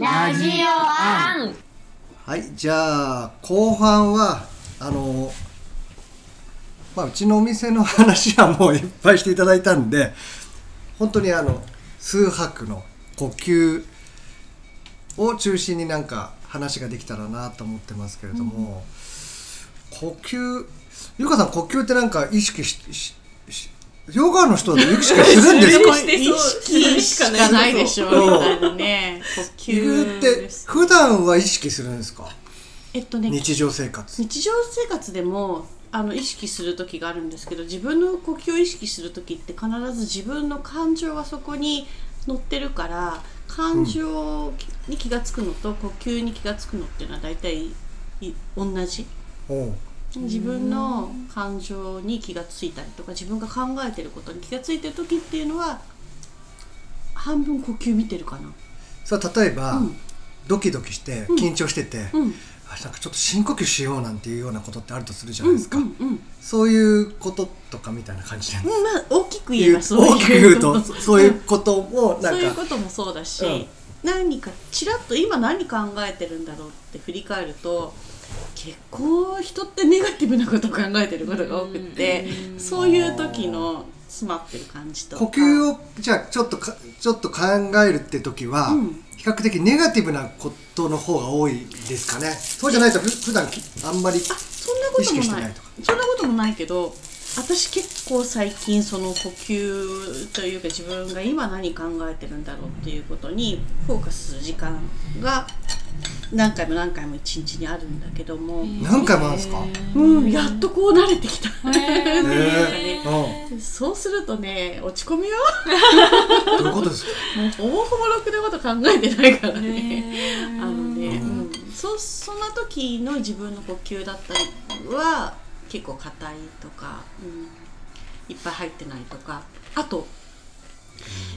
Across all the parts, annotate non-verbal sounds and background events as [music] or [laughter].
ラジオアン。はいじゃあ後半はあのまあうちのお店の話はもういっぱいしていただいたんで本当にあの数拍の呼吸を中心になんか話ができたらなと思ってますけれども、呼吸ゆかさん呼吸ってなんか意識しししヨガの人だと意識するんですか [laughs] 意識しかないでしょそう。みたいなね。呼呼吸って普段は意識するんですか？えっとね日常生活。日常生活でもあの意識する時があるんですけど自分の呼吸を意識する時って必ず自分の感情がそこに乗ってるから感情に気が付くのと呼吸に気が付くのっていうのは大体い同じ自分の感情に気がついたりとか自分が考えてることに気がついてる時っていうのは半分呼吸見てるかな。さあ例えば、うん。ドキドキしてうん。緊張してて、うん。あなんかちょっと深呼吸しようなんていうようなことってあるとするじゃないですか、うんうんうん。そういうこととかみたいな感じなんですうんまあ大きく言えばそういう大きく言うとそ [laughs] そういうこともなんそういうかこともそうだし、うん。何かちらっと今何考えてるんだろうって振り返ると結構人ってネガティブなことを考えてることが多くってそういう時の詰まってる感じとか。呼吸をじゃあちょっとかちょっと考えるって時は、うん。比較的ネガティブなことの方が多いですかね。そうじゃないとふ普段きあんまりあそんなこと意識もない。してないとか。そんなこともないけど私結構最近その呼吸というか自分が今何考えてるんだろうっていうことにフォーカスする時間が何回も何回も一日にあるんだけども、何回もあるんですか、うん、やっとこう慣れてきた。そうするとね落ち込むよ。どういうことですか？もうほぼほぼろくなこと考えてないからね。あのね、ううん。ん、そその時の自分の呼吸だったりは結構硬いとか、うん、いっぱい入ってないとか。あと、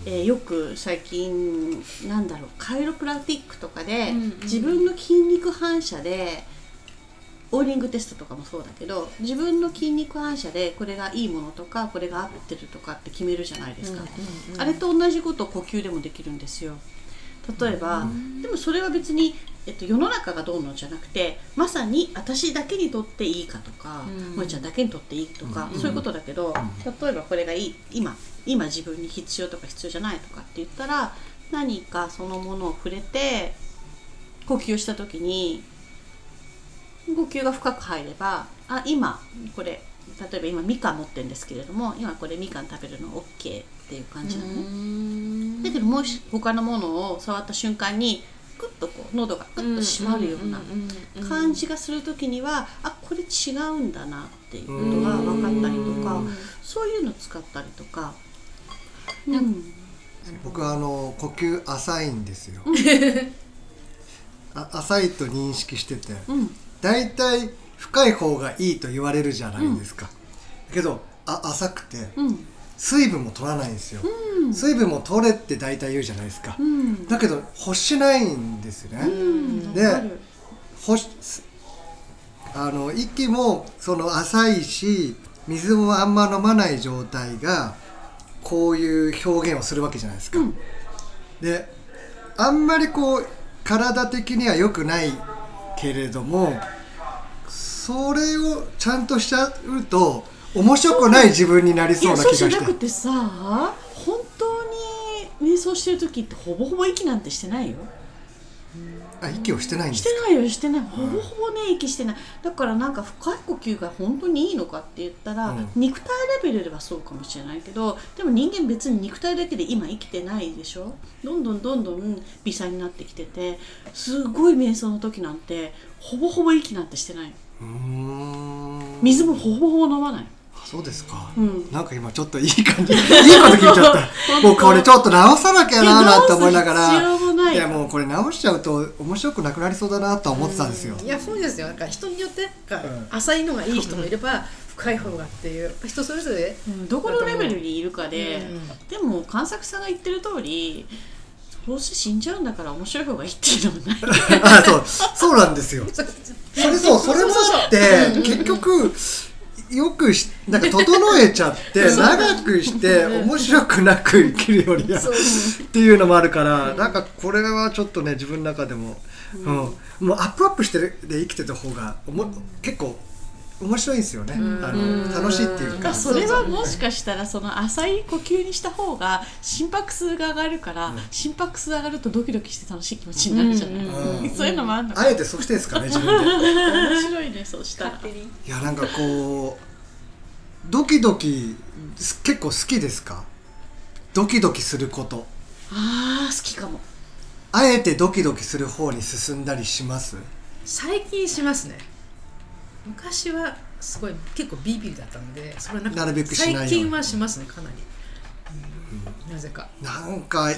えーよく最近なんだろうカイロプラクティックとかで、うんうん。自分の筋肉反射でオーリングテストとかもそうだけど自分の筋肉反射でこれがいいものとかこれが合ってるとかって決めるじゃないですか、あれと同じことを呼吸でもできるんですよ。例えば、でもそれは別に、えっと、世の中がどうのじゃなくてまさに私だけにとっていいかとかうん。萌、ちゃんだけにとっていいとか、うん。そういうことだけど、例えばこれがいい今今自分に必要とか必要じゃないとかって言ったら何かそのものを触れて呼吸をした時に呼吸が深く入ればあ今これ例えば今みかん持ってるんですけれども今これみかん食べるの OK っていう感じなのね。だけどもし他のものを触った瞬間にクッとこう喉がクッと締まるような感じがする時にはあこれ違うんだなっていうことが分かったりとかうんそういうの使ったりとか。うん。僕はあの呼吸浅いんですよ。[laughs] あ浅いと認識してて。うん。だいたい深い方がいいと言われるじゃないですか、だけどあ浅くてうん。水分も取らないんですよ、うん水分も取れって大体言うじゃないですか、うん。だけど欲しないんですよね、うんでわかる。欲しあの息もその浅いし水もあんま飲まない状態がこういう表現をするわけじゃないですか、うん。であんまりこう体的には良くないけれどもそれをちゃんとしちゃうと面白くない自分になりいそうなやそうじゃ気がしてなくてさ瞑想してる時ってほぼほぼ息なんてしてないよ。あ息をしてないんでしすか？てないよしてない。ほぼほぼね息してない。だからなんか深い呼吸が本当にいいのかって言ったら、うん。肉体レベルではそうかもしれないけどでも人間別に肉体だけで今生きてないでしょ？どんどんどんどん微細になってきててすごい瞑想の時なんてほぼほぼ息なんてしてない。水もほぼほぼ飲まない。あそうですか、うん。なんか今ちょっといい感じ。いいこと聞いちゃった。[laughs] もうこれちょっと直さなきゃなーなんて思いながら。いやもうこれ直しちゃうと面白くなくなりそうだなとは思ってたんですよ、いやそうですよ。なんか人によってなんかうん。浅いのがいい人もいれば深い方がっていう人それぞれうん。どこのレベルにいるかで、うん。でも関作さんが言ってる通りどうせ死んじゃうんだから面白い方がいいっていうのもない。[laughs] あそう。そうなんですよ。[laughs] そそれそうそれもあって結局よくしなんか整えちゃって [laughs] 長くして面白くなく生きるよりはっていうのもあるからなんかこれはちょっとね自分の中でも、うん。もうアップアップしてで生きてた方がおも結構面白いんですよね、あの楽しいっていうか。まあそれはもしかしたらその浅い呼吸にした方が心拍数が上がるから、心拍数上がるとドキドキして楽しい気持ちになるじゃない、うん。[laughs] そういうのもあるのか。あえてそうしてんですかね自分で。[laughs] 面白いねそうしたら。いやなんかこうドキドキす結構好きですか？ドキドキすること。あー好きかも。あえてドキドキする方に進んだりします？最近しますね昔はすごい結構ビビリだったのでそれはなんかなるべく最近はしますねかなり、うん。なぜか。なんか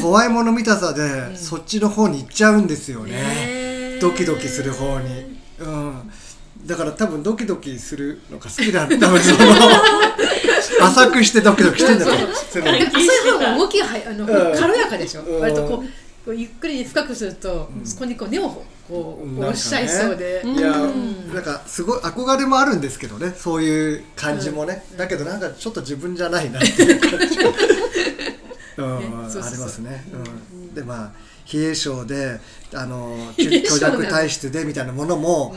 怖いもの見たさでそっちの方に行っちゃうんですよね。ねドキドキする方に。うん。だから多分ドキドキするのが好きだ多分 [laughs] その浅くしてドキドキしてんだと思う。そういう方が動きがはあの、うん。軽やかでしょ、うん。割とこうこうゆっくり深くすると、そこにこう根をこうね押しちゃいそうで、いや、なんかすごい憧れもあるんですけどね。そういう感じもね、だけどなんかちょっと自分じゃないなっていう感じ。が、ありますね、うん。でまあ冷え性であの冷え性虚弱体質でみたいなものも、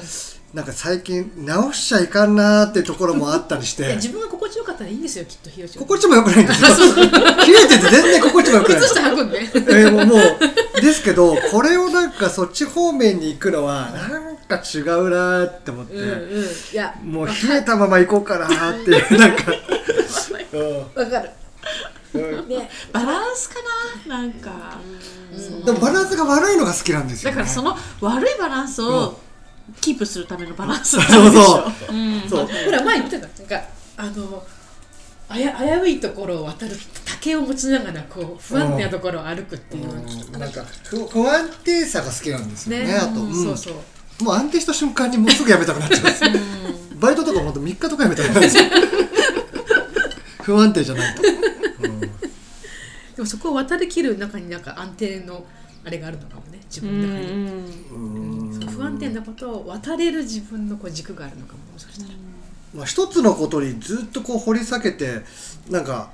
なんか最近直しちゃいかんなーってところもあったりして。自分が心地よかったらいいんですよきっとひろし心地も良くないんですよ。冷えてて全然心地も良くない。靴下履くんで。えーもうですけどこれをなんかそっち方面に行くのはなんか違うなーって思って、うんうん。いやもう冷えたまま行こうかなーっていうなんか、わかる。うんうん。ね。バランスかな？なんか、でもバランスが悪いのが好きなんですよ、ね、だからその悪いバランスをキープするためのバランスそうなんでしょ。そうそう。ほら前言ってた。なんかあのあや危ういところを渡る竹を持ちながらこう不安定なところを歩くっていう、うん。なんか不不安定さが好きなんですよねね。あと、うん。そうそう。もう安定した瞬間にもうすぐ辞めたくなっちゃう。ん。ですよバイトとかもほんと3日とか辞めたくなるんですよ。[laughs] 不安定じゃないと、うん。でもそこを渡りきる中になんか安定のあれがあるのかもね自分の中に、うん。不安定なことを渡れる自分のこう軸があるのかももしかしたら、まあ、一つのことにずっとこう掘り下げてなんか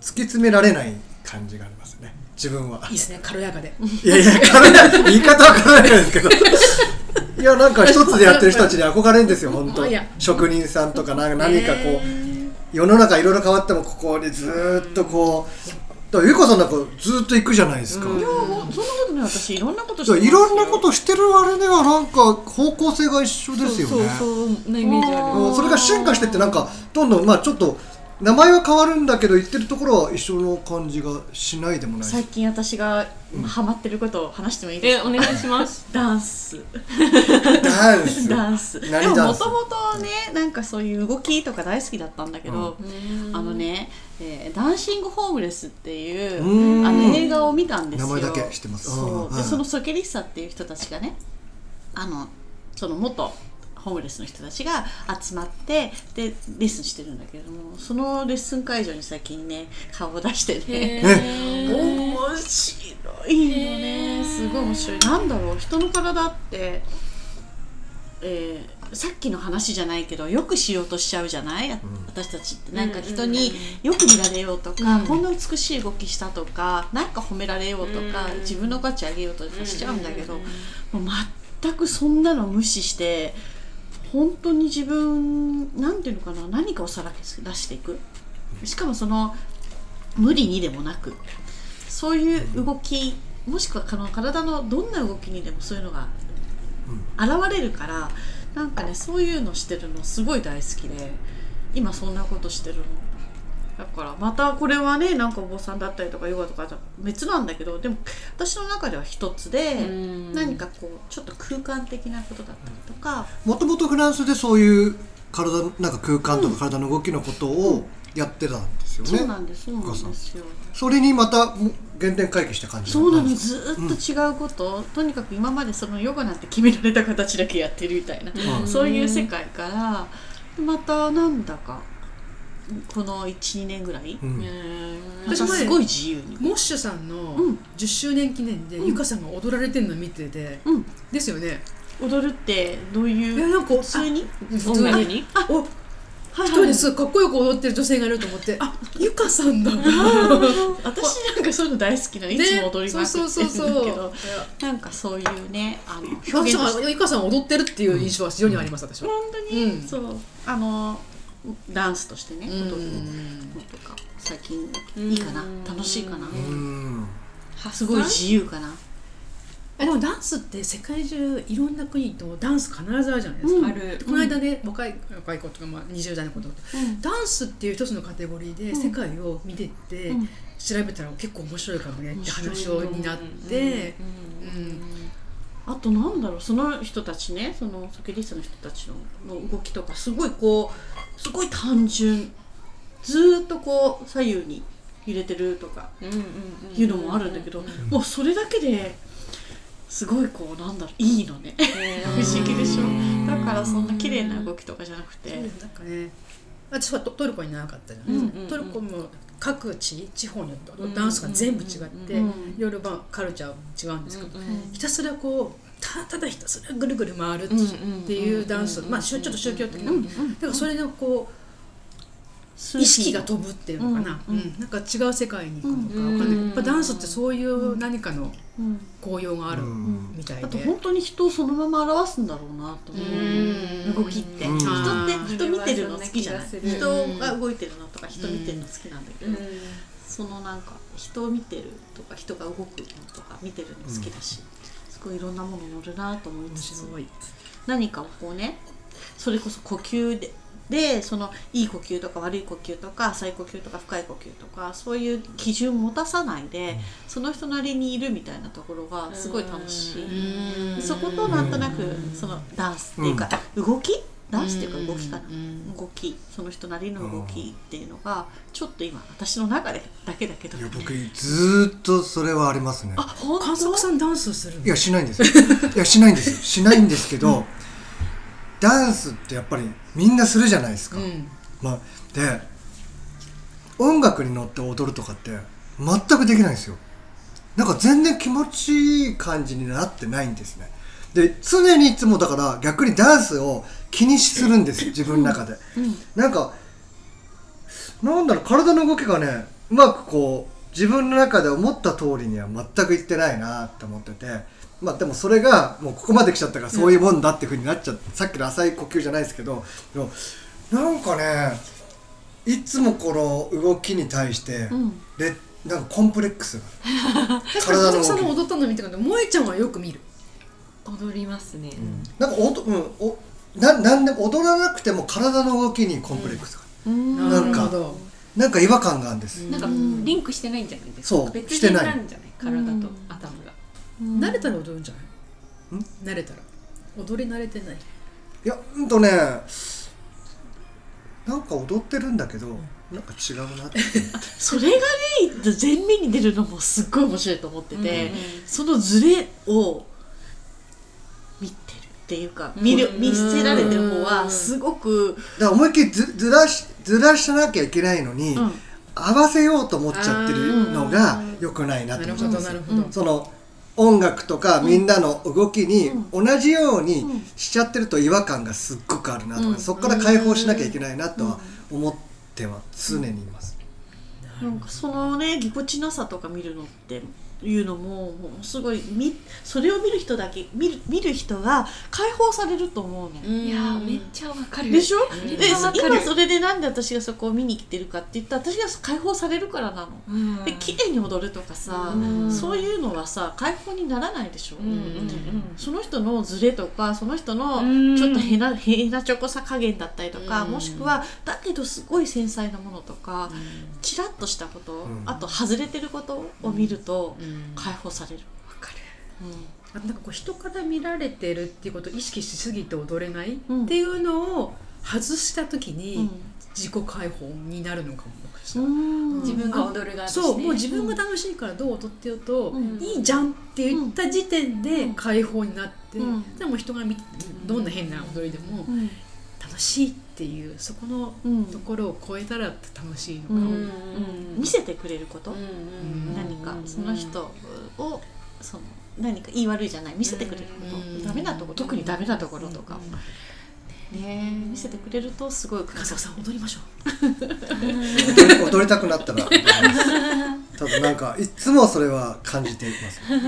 突き詰められない感じがありますね。自分は。いいですね。軽やかで。いやいや軽や言い方は軽やかですけど。いやなんか一つでやってる人たちに憧れるんですよ [laughs] 本当。職人さんとかな何かこう世の中いろいろ変わってもここにずーっとこうだからゆかさんなんかずーっと行くじゃないですか、いやそんなことない。私いろんなことしてだからいろんなことしてるあれではなんか方向性が一緒ですよね。そうそうそうなイメージあるうんそれが進化してってなんかどんどんまあちょっと名前は変わるんだけど言ってるところは一緒の感じがしないでもない。最近私がハマってることを話してもいいですか？えお願いします。[laughs] ダンス。ダンス？ダンス。で何ダンス？ももともとねなんかそういう動きとか大好きだったんだけど、あのね、えーダンシング・ホームレス」っていううん。あの映画を見たんですよ。名前だけ知ってます。そう。はい。でそのソケリッサっていう人たちがねあのその元ホームレスの人たちが集まってでレッスンしてるんだけれどもそのレッスン会場に最近ね顔を出してね。面白いのね。すごい面白い。なんだろう人の体って、えーさっきの話じゃないけどよくしようとしちゃうじゃない、私たちって。なんか人によく見られようとか、こんな美しい動きしたとかなんか褒められようとか、自分の価値上げようとかしちゃうんだけど、もう全くそんなの無視して本当に自分なんていうのかな何かをさらけ出していく。しかもその無理にでもなくそういう動きもしくはこの体のどんな動きにでもそういうのが現れるからなんかねそういうのしてるのすごい大好きで今そんなことしてるの。だからまたこれはねなんかお坊さんだったりとかヨガとかとは別なんだけどでも私の中では一つでん。何かこうちょっと空間的なことだったりとかもともとフランスでそういう体なんか空間とか体の動きのことをやってたんですよね、そうなんですそうなんですよ。それにまたも原点回帰した感じそうなのんです。ずーっと違うこと、とにかく今までそのヨガなんて決められた形だけやってるみたいな、うん。そういう世界からまたなんだかこの12年ぐらい、うん。またすごい自由に。モッシュさんのうん。10周年記念で、ゆかさんが踊られてるの見てて、うん。ですよね。踊るってどういう？いやなんか普通に？普通に。におはい一人ですごいかっこよく踊ってる女性がいると思って。あ。ゆかさんだ。私なんかそういうの大好きなのいつも踊りまくってるんだけそうそうそうそう。どなんかそういうねあのゆかさんゆかさん踊ってるっていう印象は非常にあります私は、本当に、うん。そう。あのダンスとしてねうん。踊るのとか。最近いいかな？楽しいかな？うん。すごい自由かな？えでもダンスって世界中いろんな国とダンス必ずあるじゃないですか、うん。ある。この間ね、若い若い子とか、まあ、20代の子とか。うん。ダンスっていう一つのカテゴリーで世界を見てって、うん。調べたら結構面白いかもねって話になって、うん。あとなんだろうその人たちねそのソケリストの人たちのの動きとかすごいこうすごい単純。ずーっとこう左右に揺れてるとかいうのもあるんだけど、もうそれだけですごいこうなんだろういいのね。不思議でしょ。だからそんな綺麗な動きとかじゃなくて。なんかね。私はトトルコに長かったじゃないですか、トルコも各地地方によってダンスが全部違って、うんいろいろまあカルチャー違うんですけど、ひたすらこうたただひたすらぐるぐる回るっていうダンス、まあちょっと宗教的な、だからそれのこう意識が飛ぶっていうのかな、うんうんなんか違う世界に行くのかわかんないけど、やっぱダンスってそういう何かのうん効用があるうんみたいで、あと本当に人をそのまま表すんだろうなと思う動きって人って人見てるの好きじゃない人がするが動いてるのとか人見てるの好きなんだけどそのなんか人を見てるとか人が動くのとか見てるの好きだしすごいいろんなもの乗るなと思い面つつ。何かをこうねそれこそ呼吸ででそのいい呼吸とか悪い呼吸とか浅い呼吸とか深い呼吸とかそういう基準を持たさないでその人なりにいるみたいなところがすごい楽しい。そことなんとなくそのダンスっていうか動きダンスっていうか動きかな。うん動きその人なりの動きっていうのがちょっと今私の中でだけだけど。いや僕ずーっとそれはありますね。あ本観測さんダンスするの？いやしないんですよ。[laughs] いやしないんですよ。しないんですけど、ダンスってやっぱりみんなするじゃないですか、うん。まあ、で音楽に乗って踊るとかって全くできないんですよ。なんか全然気持ちいい感じになってないんですね。で常にいつもだから逆にダンスを気にするんですよ自分の中で、なんかなんだろう体の動きがねうまくこう自分の中で思った通りには全くいってないなって思ってて。まあでもそれがもうここまで来ちゃったからそういうもんだっていうふうになっちゃって、さっきの浅い呼吸じゃないですけど。でもなんかねいつもこの動きに対して、ん。でなんかコンプレックスが。[laughs] 体の動き。踊ったの見てるけど萌えちゃんはよく見る。踊りますね。なんかおと、うん、おななんでも踊らなくても体の動きにコンプレックスが、なんかるほど。なんか違和感があるんです、なんかリンクしてないんじゃないですか？そう別してない人なんじゃない？体と頭が。慣れたら踊るんじゃない？慣れたら。踊り慣れてない。いやうんとねなんか踊ってるんだけどなんか違うなって。[laughs] それがね前面に出るのもすっごい面白いと思ってて、そのズレをっていうか見る見せられてる方はすごく、だから思いっきりずずらしずらしなきゃいけないのに、うん。合わせようと思っちゃってるのが良くないなと思っちゃうんですよ。どなるほど。その音楽とかみんなの動きに同じようにしちゃってると違和感がすっごくあるなとか、うん。そこから解放しなきゃいけないなとは思っては常にいます、なんかそのねぎこちなさとか見るのっていうのももうすごいみそれを見る人だけ見る見る人が解放されると思うね、いやーめっちゃわかる。でしょ？で今それでなんで私がそこを見に来てるかって言ったら私が解放されるからなの。うん。で綺麗に踊るとかさ、うん。そういうのはさ解放にならないでしょ、うん。うんうんその人のズレとかその人のうん。ちょっと変な変なチョコさ加減だったりとか、うん。もしくはだけどすごい繊細なものとか、チラッとしたこと、ん。あと外れてることを見るとうん解放される。わかる。あとなんかこう人から見られてるっていうことを意識しすぎて踊れないうん。っていうのを外した時うにん。自己解放になるのかもしれうない。ん。自分が踊る側そうもう自分が楽しいからどう踊ってようと、うん。いいじゃんって言った時点で解放になって、うん。でも人が見てどんな変な踊りでもうん楽しいっていうそこのうん。ところを超えたら楽しいのかも、うん。うん。見せてくれること、ん何かその人をその何か言い悪いじゃない。見せてくれること、うん。ダメなところ特にダメなところとか、ね見せてくれるとすごい深澤さん踊りましょ踊り踊りたくなったら [laughs] 多分なんかいつもそれは感じています、うん、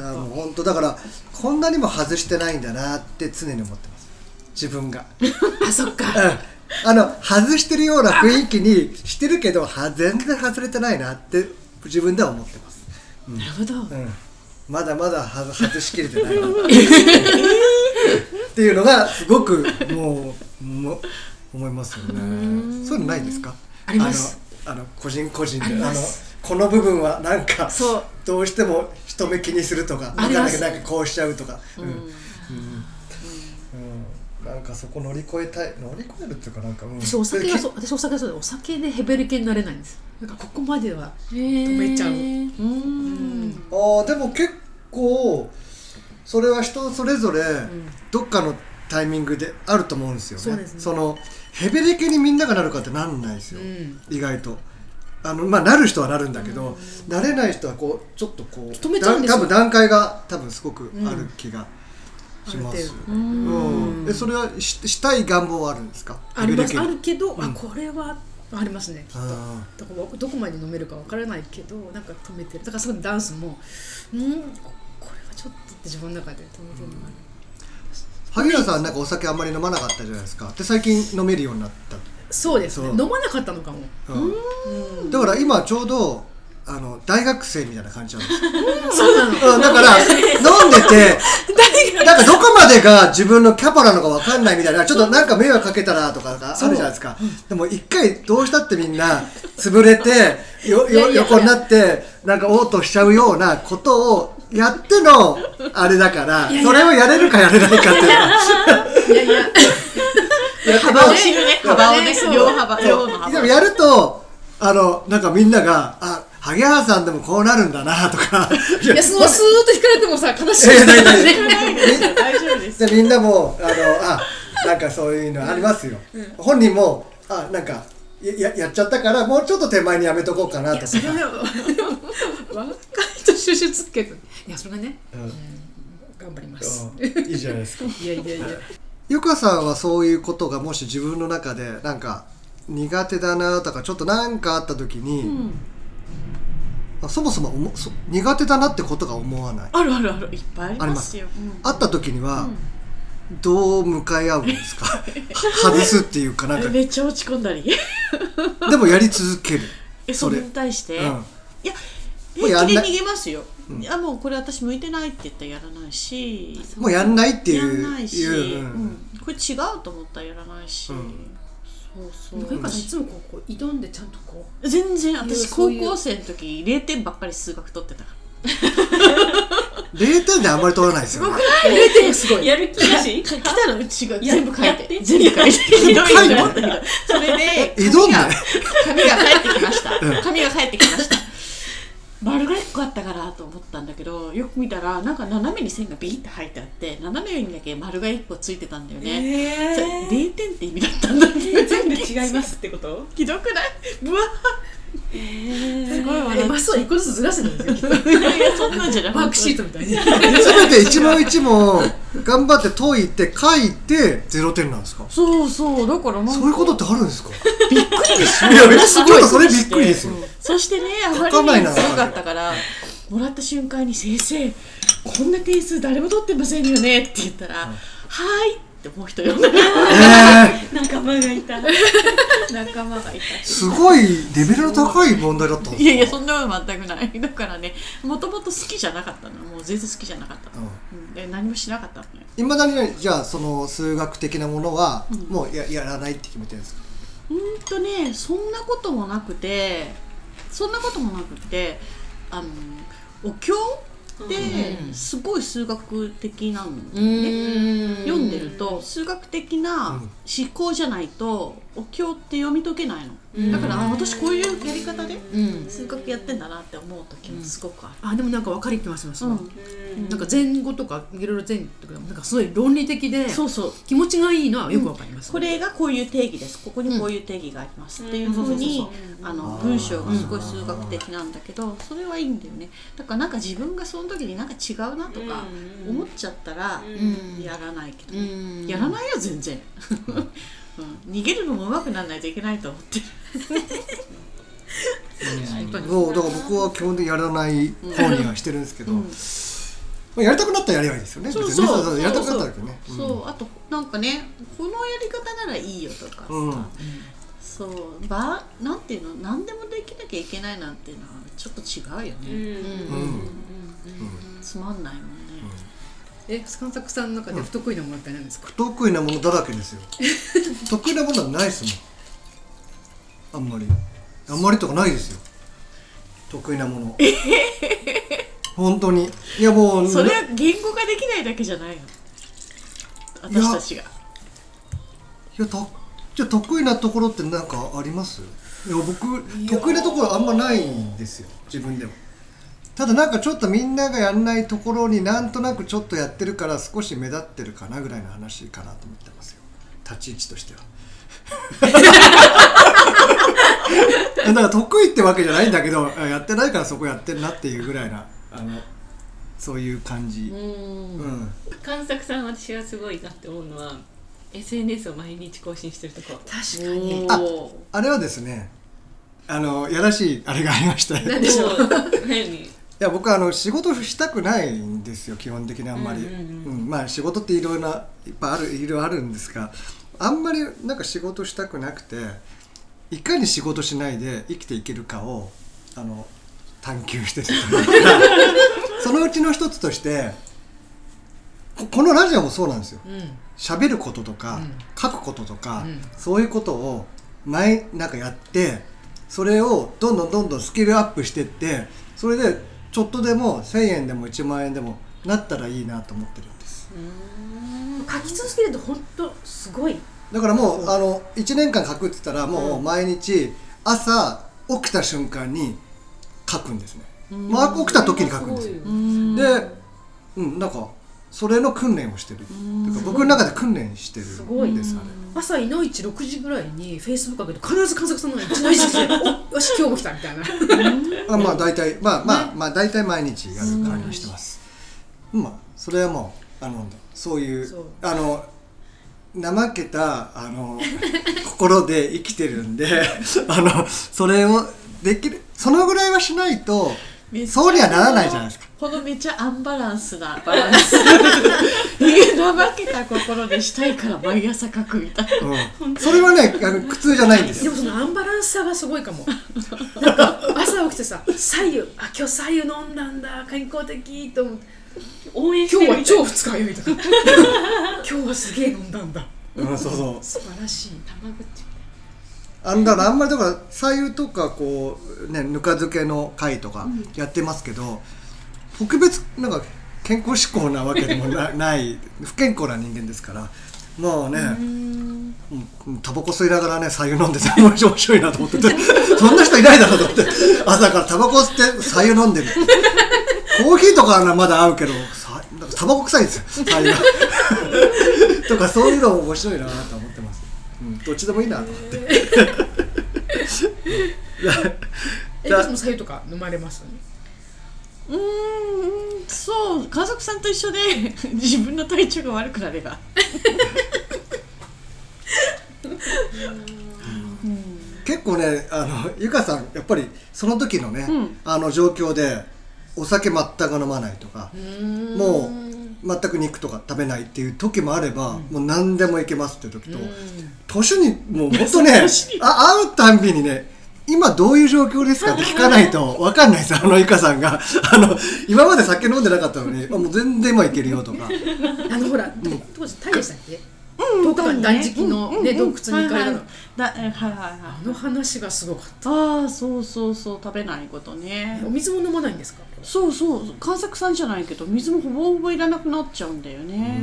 いやもう本当だからこんなにも外してないんだなって常に思ってます自分が。う [laughs] あそっか。うん。あの外してるような雰囲気にしてるけどは全然外れてないなって自分では思ってます、なるほど。うん、まだまだは外しきれてないな。[laughs] っていうのがすごくもうも思いますよね。そういうのないですか？あります。あのあの個人個人で。あのこの部分はなんかそう。どうしても人目気にするとかなんかなんかこうしちゃうとか、うん。うん。うんなんかそこ乗り越えたい乗り越えるっていうかなんか、うん、私お酒がそう私お酒がそうでお酒でヘベレケになれないんです。なんかここまでは止めちゃう。うん。あーでも結構それは人それぞれどっかのタイミングであると思うんですよね。そうですね。そのヘベレケにみんながなるかってなんないですよ、うん。意外と。あのまあ、なる人はなるんだけど、なれない人はこうちょっとこう止めちゃうんですよ。だ多分段階が多分すごくある気がします、うん。えそれはししたい願望はあるんですか？あるけど、あうん。これはありますねきっと。あだからどこまで飲めるかわからないけどなんか止めてる。だからそのダンスもうんここれはちょっとって自分の中で止めてるのがある、萩原さんはなんかお酒あんまり飲まなかったじゃないですか。で最近飲めるようになった。そうですね。飲まなかったのかも。うん。だから今ちょうどあの大学生みたいな感じなんですよ、そうなの。うん、だから飲んでて [laughs] なんかどこまでが自分のキャパなのかわかんないみたいなちょっとなんか迷惑かけたらとかがあるじゃないですか。でも一回どうしたってみんな潰れてよよ横になってなんか嘔吐しちゃうようなことをやってのあれだからそれをやれるかやれないかっていう。のはいや。いや幅を知るね幅をね両幅。両ので幅もやるとあのなんかみんながあ萩原さんでもこうなるんだなとか。いいや [laughs] そのスーッと引かれてもさ悲しい。いやいやいや。いやね大丈夫です。でみんなもあのあなんかそういうのありますよ、本人もあなんかやややっちゃったからもうちょっと手前にやめとこうかなとか。それは若いと収集つくけどいやそれがねうん。頑張ります。うん。いいじゃないですか。[laughs] いやいやいや。ゆかさんはそういうことがもし自分の中でなんか苦手だなとかちょっと何かあった時に、あそもそも思そ苦手だなってことが思わない。あるあるある。いっぱいありますす。ようん。あった時には、どう向かい合うんですか？[laughs] 外すっていうかなんか。めっちゃ落ち込んだり。[laughs] でもやり続ける。えそれに対して、うん。いや平気で逃げますよ、いやもうこれ私向いてないって言ったらやらないし。もうやんないっていう。やらないし、いううん。うん。これ違うと思ったらやらないし、うんそうそう。なんかいつもこうこう挑んでちゃんとこう。全然私高校生の時0点ばっかり数学取ってたか0点であんまり取らないですよ、ね、0点すごい。やる気だしら来たのうちが全部書いて。て。全部書いて。ひどいそれで挑んで。紙が紙が返ってきました。うん。紙が返ってきました丸が1個あったからと思ったんだけどよく見たらなんか斜めに線がビーって入ってあって斜めにだけ丸が1個ついてたんだよね、それ0点って意味だったんだって全部違いますってこと？ひどくない？うわすごい笑っえマスを一個ずつずらせるんですよきっと。そんなんじゃないマークシートみたいに。全て一問一問頑張って解いて書いて0点なんですか？そうそうだからなんか。そういうことってあるんですか？びっくりでしょいやめっちょっとそれびっくりですよ。そしてねあま書かないなりにすごかったから。もらった瞬間に「先生こんな点数誰も取ってませんよね」って言ったら「はーい」ってもう一人呼んだ。え仲間がいた。仲間がいた。ー、すごいレベルの高い問題だったんですか？いやいやそんなの全くない。だからねもともと好きじゃなかったの。もう全然好きじゃなかったの、うん、で何もしなかったのよ。いまだにじゃあその数学的なものはもうややらないって決めてるんですか？うんとねそんなこともなくてそんなこともなくてあのお経ってすごい数学的なんだよね、読んでると数学的な思考じゃないとお経って読み解けないの、だからあ私こういうやり方でうん。数学やってんだなって思う時もすごくある、あでもなんか分かりってますます、うん。なんか前後とかいろいろ前後とかなんかすごい論理的でそうそう。気持ちがいいのはよくわかります、これがこういう定義です。ここにこういう定義があります、っていうふうにあの文章がすごい数学的なんだけどそれはいいんだよね。だからなんか自分がその時になんか違うなとか思っちゃったらん。やらないけどうね、ん。やらないよ全然、うん、逃げるのも上手くならないといけないと思ってる。そうだから僕は基本的にやらない方にはしてるんですけど、まあやりたくなったらやればいいですよね。別にそうそうねやりたくなったらね。うん。そう。あとなんかねこのやり方ならいいよとかさ、うん。そう。ばなんていうの何でもできなきゃいけないなんていうのはちょっと違うよね、うんつまんないもんね、え監作さんの中で不得意なものって何ですか、不得意なものだらけですよ。[laughs] 得意なものはないですもん。あんまり。あんまりとかないですよ。得意なもの。本当に。いやもうそれは言語化できないだけじゃないの？私たちが。いやたじゃあ得意なところって何かあります？いや僕得意なところあんまないんですよ。自分でもただなんかちょっとみんながやんないところになんとなくちょっとやってるから少し目立ってるかなぐらいの話かなと思ってますよ。立ち位置としては。[laughs] だから得意ってわけじゃないんだけどあやってないからそこやってるなっていうぐらいなあのそういう感じ。うん。関作さん私はすごいなって思うのは SNS を毎日更新してるとこ。確かに。ああれはですねあのやらしいあれがありまして何でしょう。何？いや僕はあの仕事したくないんですよ基本的にあんまり、うんうん。うんまあ仕事っていろいろないっぱいあるいろいろあるんですがあんまりなんか仕事したくなくていかに仕事しないで生きていけるかをあの探求してる [laughs] そのうちの一つとしてここのラジオもそうなんですよ。うん。喋ることとか、うん。書くこととか、うん。そういうことを毎なんかやってそれをどんどんどんどんスキルアップしてってそれでちょっとでも1,000円でも1万円でもなったらいいなと思ってるんです。書き続けると本当すごい。だからもうあの1年間書くって言ったらもう毎日朝起きた瞬間に書くんですね、まあ、起きた時に書くんですよ。うんで、うん、なんかそれの訓練をしてる。っていうか僕の中で訓練してるすごいんですあれ朝いのいち6時ぐらいにフェイスブック開けて必ず監督さんの一の一で [laughs] およし今日も来たみたいな。あまあ大体まあまあ、まあ大体毎日やる感じにしてます、まあそれはもうあのそういうあの怠けたあの心で生きてるんで [laughs] あのそれをできるそのぐらいはしないとそうにはならないじゃないですかこのめっちゃアンバランスなバランス。怠けた心でしたいから毎朝書くみたいな。うん、それはねあの苦痛じゃないんですよ。でもそのアンバランスさがすごいかも。なんか朝起きてさ左右あ今日左右飲んだんだ健康的と思って応援し今日はてるみたい超二日酔いとか。[laughs] 今日はすげえ飲んだんだ。うん、そうそう素晴らしい。たまごっちあんだからあんまりだから左右とかこうねぬか漬けの会とかやってますけど、特別なんか健康志向なわけでもなない不健康な人間ですからもうねうん。タバコ吸いながらね左右飲んでて面白いなと思ってて [laughs] そんな人いないだろうと思って朝からタバコ吸って左右飲んでる。コーヒーとかはまだ合うけどタバコ臭いですよ左右がとかそういうのも面白いなと思ってます、うん、どっちでもいいなと思って。[laughs] え私も左右とか飲まれます？うーんそう家族さんと一緒で [laughs] 自分の体調が悪くなれば。結構ねあのゆかさんやっぱりその時のね、うん。あの状況でお酒全く飲まないとかもう全く肉とか食べないっていう時もあれば、もう何でもいけますっていう時と、年にもう本当ね [laughs] あ会うたんびにね今どういう状況ですかって聞かないと分かんないです [laughs] あのゆかさんが。[laughs] あの今まで酒飲んでなかったのにあもう全然今いけるよとか。[laughs] あのほら、当時タイでしたっけ、10日間断食の、ね洞窟に行かれたの、だえはいはいはい。あの話がすごかった。ああそうそうそう食べないことね。お水も飲まないんですか？そうそう観作さんじゃないけど水もほぼほぼいらなくなっちゃうんだよね。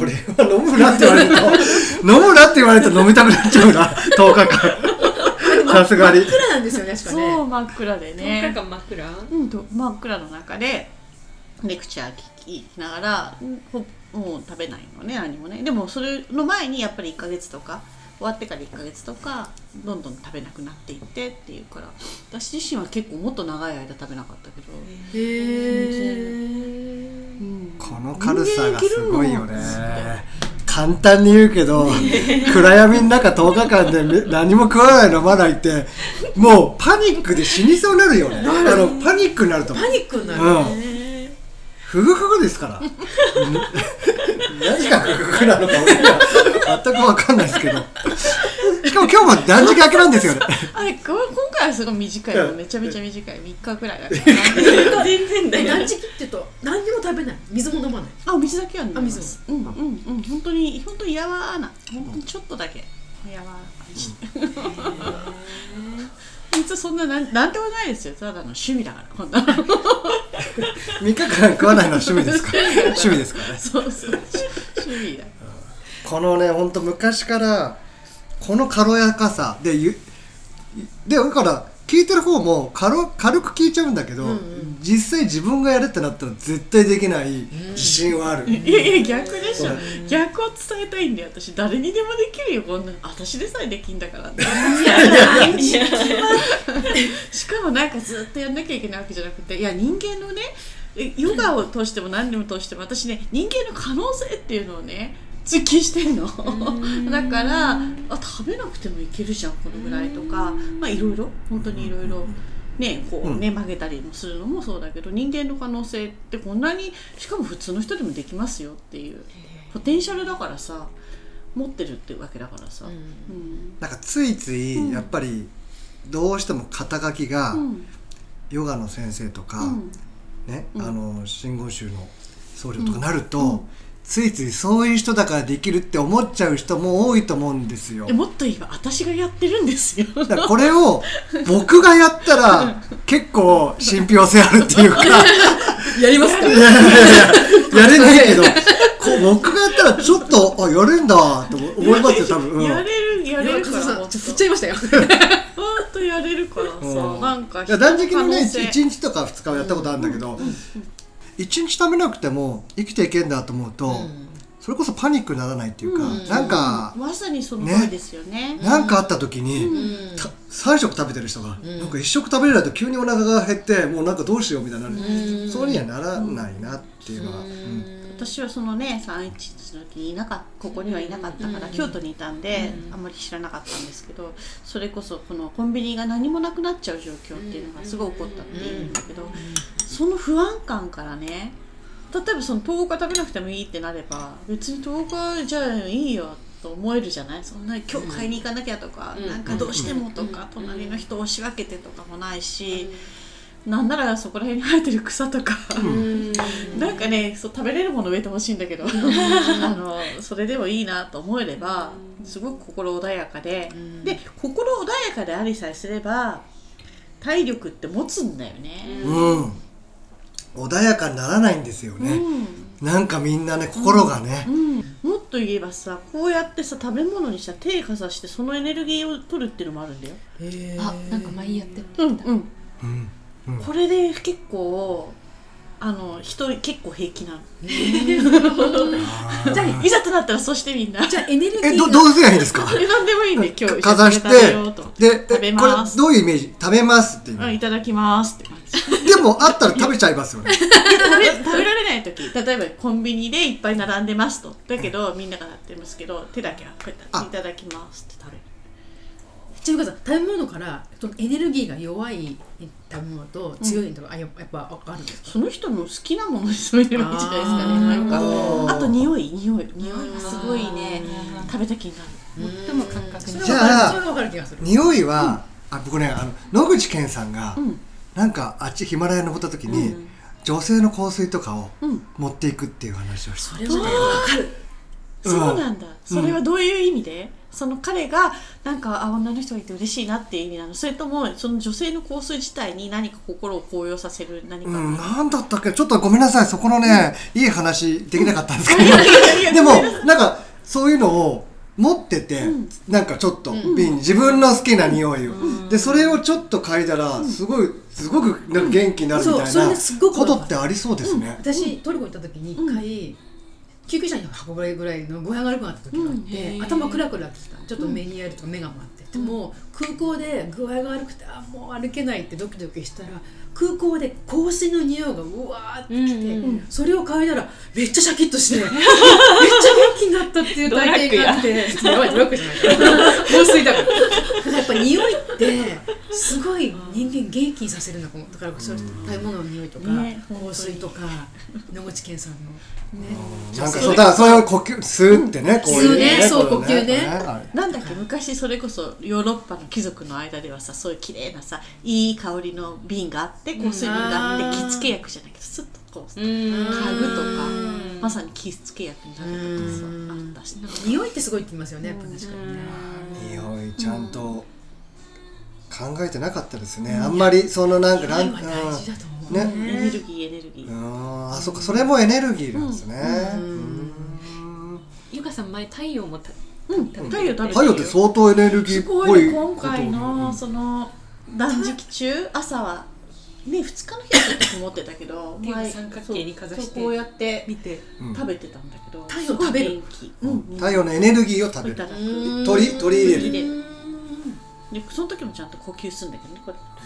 俺は飲むなって言われると。飲むなって言われると飲みたくなっちゃうな10日間さすがに。真っ暗なんですよね確かね。そう真っ暗で10日ね間真っ暗？うんと真っ暗の中でレクチャー聞きながらうんほもう食べないのね何もね。でもそれの前にやっぱり1ヶ月とか終わってから1ヶ月とかどんどん食べなくなっていってっていうから私自身は結構もっと長い間食べなかったけど、うんこの軽さがすごいよね簡単に言うけど [laughs] 暗闇の中10日間でめ何も食わない飲まないってもうパニックで死にそうになるよね。あのパニックになると思う。パニックになる、うん。ふぐふぐですから。う [laughs] ん何がふぐふぐなのか俺には全く分かんないですけどしかも今日も断食明けなんですよね。[laughs] あれこ今回はすごい短いの。めちゃめちゃ短い。3日くらいだから。全然だよ断食っていうと何にも食べない。水も飲まない。あお水だけは飲みまあ水すうんうんうん。本当に本当にやわな。本当にちょっとだけ。やわな感じ水そんななんなんでもないですよ。ただの趣味だから。こんなの。3日間食わないのは趣味ですか？[laughs] 趣味ですからね。そうそう。趣味だ。このねほんと昔からこの軽やかさ。でゆでだから聞いてる方も軽軽く聞いちゃうんだけど、実際自分がやるってなったら絶対できない自信はある、いやいや逆でしょ。逆を伝えたいんだよ。私誰にでもできるよ。こんな私でさえできんだからって。[laughs] しかもなんかずっとやんなきゃいけないわけじゃなくていや人間のねえヨガを通しても何でも通しても私ね人間の可能性っていうのをね追求してんの。だからあ食べなくてもいけるじゃんこのぐらいとか。まあいろいろ。本当にいろいろ。ねこうね曲げたりもするのもそうだけど人間の可能性ってこんなにしかも普通の人でもできますよっていうポテンシャルだからさ持ってるってわけだからさ、うん。なんかついついやっぱりどうしても肩書きがうん。ヨガの先生とか、うん。ね、うん。あの真言宗の僧侶とかなると、うんついついそういう人だからできるって思っちゃう人も多いと思うんですよ。えもっと言えば私がやってるんですよ。だからこれを [laughs] 僕がやったら結構信憑性あるっていうか。[laughs] やりますか？いやいやいややれないけど [laughs] こう僕がやったらちょっとあやれんだと思いますよ多分、うん。やれるやれるからさんほんと。ちょっと振っちゃいましたよ。ほんとやれるからさ、うん。なんかいや断食のね人可能1日とか2日はやったことあるんだけど、一1日食べなくても生きていけんだと思うと、それこそパニックにならないっていうか、うん。なんか、まさにその通りですよね。なんかあった時に、うん。た3食食べてる人が、ん。なんか1食食べれないと急にお腹が減ってもうなんかどうしようみたいになる、うん。そうにはならないなっていうのは、うん私はそのね311の時にいなかここにはいなかったから、京都にいたんで、あんまり知らなかったんですけどそれこそこのコンビニが何もなくなっちゃう状況っていうのがすごい起こったっていうんだけど、その不安感からね例えばその10日食べなくてもいいってなれば別に10日じゃあいいよと思えるじゃない？そんな今日買いに行かなきゃとか、なんかどうしてもとか、隣の人を押し分けてとかもないし、なんならそこら辺に生えてる草とか、なんかねそう食べれるもの植えてほしいんだけど。[laughs] あのそれでもいいなと思えればすごく心穏やかで、で心穏やかでありさえすれば体力って持つんだよね。うん。穏やかにならないんですよね、なんかみんなね心がね、うん、もっと言えばさこうやってさ食べ物にした手かざしてそのエネルギーを取るっていうのもあるんだよ。あなんか前やってうんうん、うんうん。これで結構あの人結構平気なの。[laughs] じゃあいざとなったらそうしてみんな。じゃあエネルギーがえどどうすりゃいいんですか？え何でもいいんで今日かざしてで食べえこれますどういうイメージ？食べますっていう、うんいただきますって感じ。でもあったら食べちゃいますよね。食べ食べられない時例えばコンビニでいっぱい並んでますと。だけどみんながやってますけど手だけはこうやってあ。いただきますって食べる。ちなみにさ食べ物からそのエネルギーが弱い食べ物と強いのとか、あややっぱ分かるんですか？その人の好きなものにそういうのがいいんじゃないですかねなんかあと匂い匂い。匂いがすごいね食べた気になる。最も感覚じゃあ匂いは、あ僕ねあの野口健さんが、うん。なんかあっちヒマラヤ登った時に、うん。女性の香水とかをうん。持っていくっていう話をして。それはね分かる。うん。そうなんだ。それはどういう意味で？その彼がなんかあ女の人がいて嬉しいなっていう意味なの。それともその女性の香水自体に何か心を高揚させる何か、うん、なんだったっけ？ちょっとごめんなさい。そこのね、いい話できなかったんですけど、いやいやでもなんかそういうのを持ってて、うん。なんかちょっと瓶、自分の好きな匂いを、でそれをちょっと嗅いだらすごいすごくなんか元気になるみたいそうそれなですごくことってありそうですね。私トルコ行った時に一回、救急車に運ばれるぐらいの具合が悪くなった時があって、うん頭クラクラってた。ちょっと目にやるとか目が回って、でも空港で具合が悪くてあもう歩けないってドキドキしたら空港で香水の匂いがうわーってきて、うん。うんそれを嗅いだらめっちゃシャキッとして [laughs] めっちゃ元気になったっていう体験があって。やばいドラッグじゃないから香水だからやっぱ匂いってすごい人間元気にさせるのかもだからそういう食べ物の匂いとか、ね香水とか野口健さんの。ね。なんかそうだからそれを呼吸吸ってねこういう吸うねそう呼吸ね。なんだっけ昔それこそヨーロッパの貴族の間ではさそういう綺麗なさいい香りの瓶があって香水瓶があってうん。着付け薬じゃないけどスッとこううん。嗅ぐとかうん。まさに着付け薬になるとかあったし。匂いってすごいって言いますよねやっぱ確かにね。匂いちゃんと考えてなかったですね、あんまりそのなんかランね。エネルギーエネルギうーん。あそっかそれもエネルギーなんですね、ゆかさん前太陽もたうん。太陽太陽って相当エネルギーすっぽいごいね今回のその断食中？朝はね2日の日はちょっと曇ってたけど [laughs] 前三角形にかざしてこうやって見て。うん。食べてたんだけど太陽食べる。太陽のエネルギーを食べる。取り取り入れる。でその時もちゃんと呼吸するんだけどねこうやって。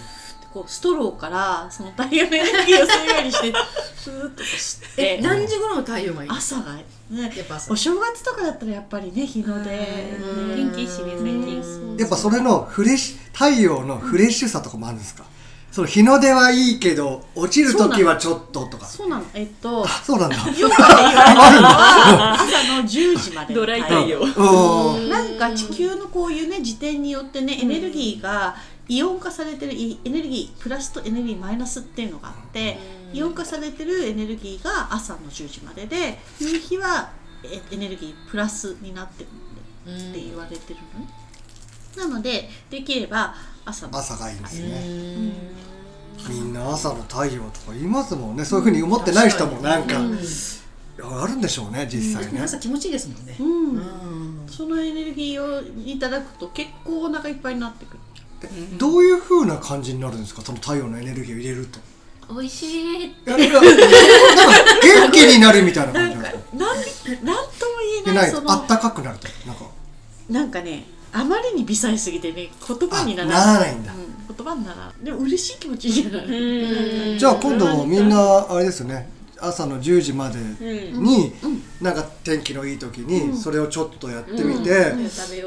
こうストローからその太陽のエネルギーを吸うようにして [laughs] スーッとこう吸っえて何時頃の太陽がいい朝がねやっぱ朝。お正月とかだったらやっぱりね日の出。うん元気いいしね最近。やっぱそれのフレッシュ太陽のフレッシュさとかもあるんですか？その日の出はいいけど落ちる時はちょっととか。そうなの。えっとあそうなんだ。ヨガで言われてるのは朝の10時までのドライ太陽うん。なんか地球のこういうね自転によってねエネルギーがイオン化されてるいエネルギープラスとエネルギーマイナスっていうのがあってイオン化されてるエネルギーが朝の10時までで夕日はえエネルギープラスになってるって言われてるのね。なのでできれば朝の。朝がいいんですね。みんな朝の太陽とか言いますもんね。そういうふうに思ってない人もなんか、あるんでしょうね実際ね、朝気持ちいいですもんね。うん。うん。そのエネルギーをいただくと結構お腹いっぱいになってくる。どういうふうな感じになるんですか？その太陽のエネルギーを入れると。美味しいいやなんか元気になるみたいな感じなんですかなんなんともで言えないあないその。ったかくなるとなんか。なんかねあまりに微細すぎてね言葉にならあならないんだ。うん、言葉にならでも嬉しい気持ちじゃない、うん。じゃあ今度みんなあれですよね。朝の10時までうん。に、なんか天気のいい時にそれをちょっとやってみて、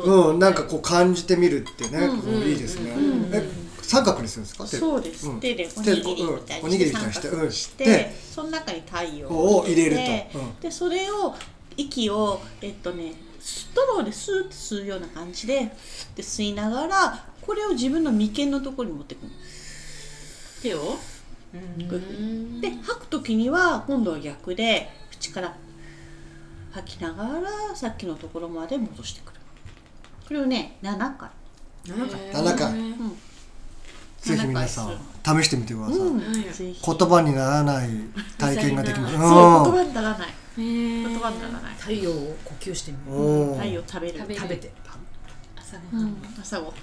うん。なんかこう感じてみるってね、いいですね、え三角にするんですか？手。そうです、うん。手でお手にぎりみたいにしてて三角にして、その中に太陽を入れると。てうん。でそれを息をえっとねストローでスーッと吸うような感じでで吸いながらこれを自分の眉間のところに持ってくる手を。こういうふうにで吐く時には今度は逆で口から吐きながらさっきのところまで戻してくる。これをね7回。7回。7回。うん。ぜひ皆さん試してみてください、うん。言葉にならない体験ができます。そう言葉にならない言言葉にならない。太陽を呼吸してみるうん。太陽食べる。食べる。食べて。朝ごはん。うん。朝ごはん。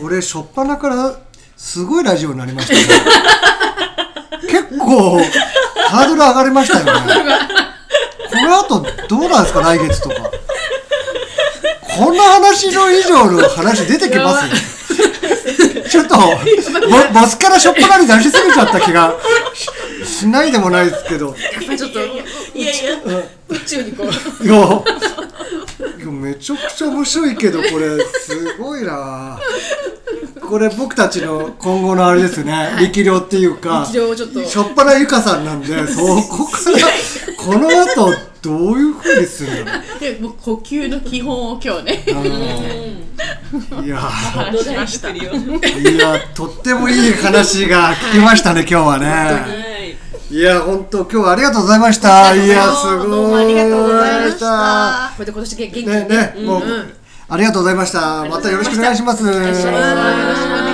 これ初っ端からすごいラジオになりましたね。[laughs] 結構ハードル上がりましたよね。この後どうなんですか来月とか。こんな話の以上の話出てきますよ。ちょっとボボスからしょっぱなに出しすぎちゃった気がししないでもないですけど。やっぱりち宙にこう。いや。いやめちゃくちゃ面白いけどこれすごいな。これ僕たちの今後のあれですね。力量っていうか力量をちょっと。しょっぱなゆかさんなんでそこから [laughs] この後どういうふうにするんだろう。でもう呼吸の基本を今日ね。いや。話しました。土台作りをいやとってもいい話が聞きましたね今日はね。はいいや本当今日はありがとうございました。いやすごい。ありがとうございました。これで今年元気にねねもう、ありがとうございました。またよろしくお願いします。よろしくお願いします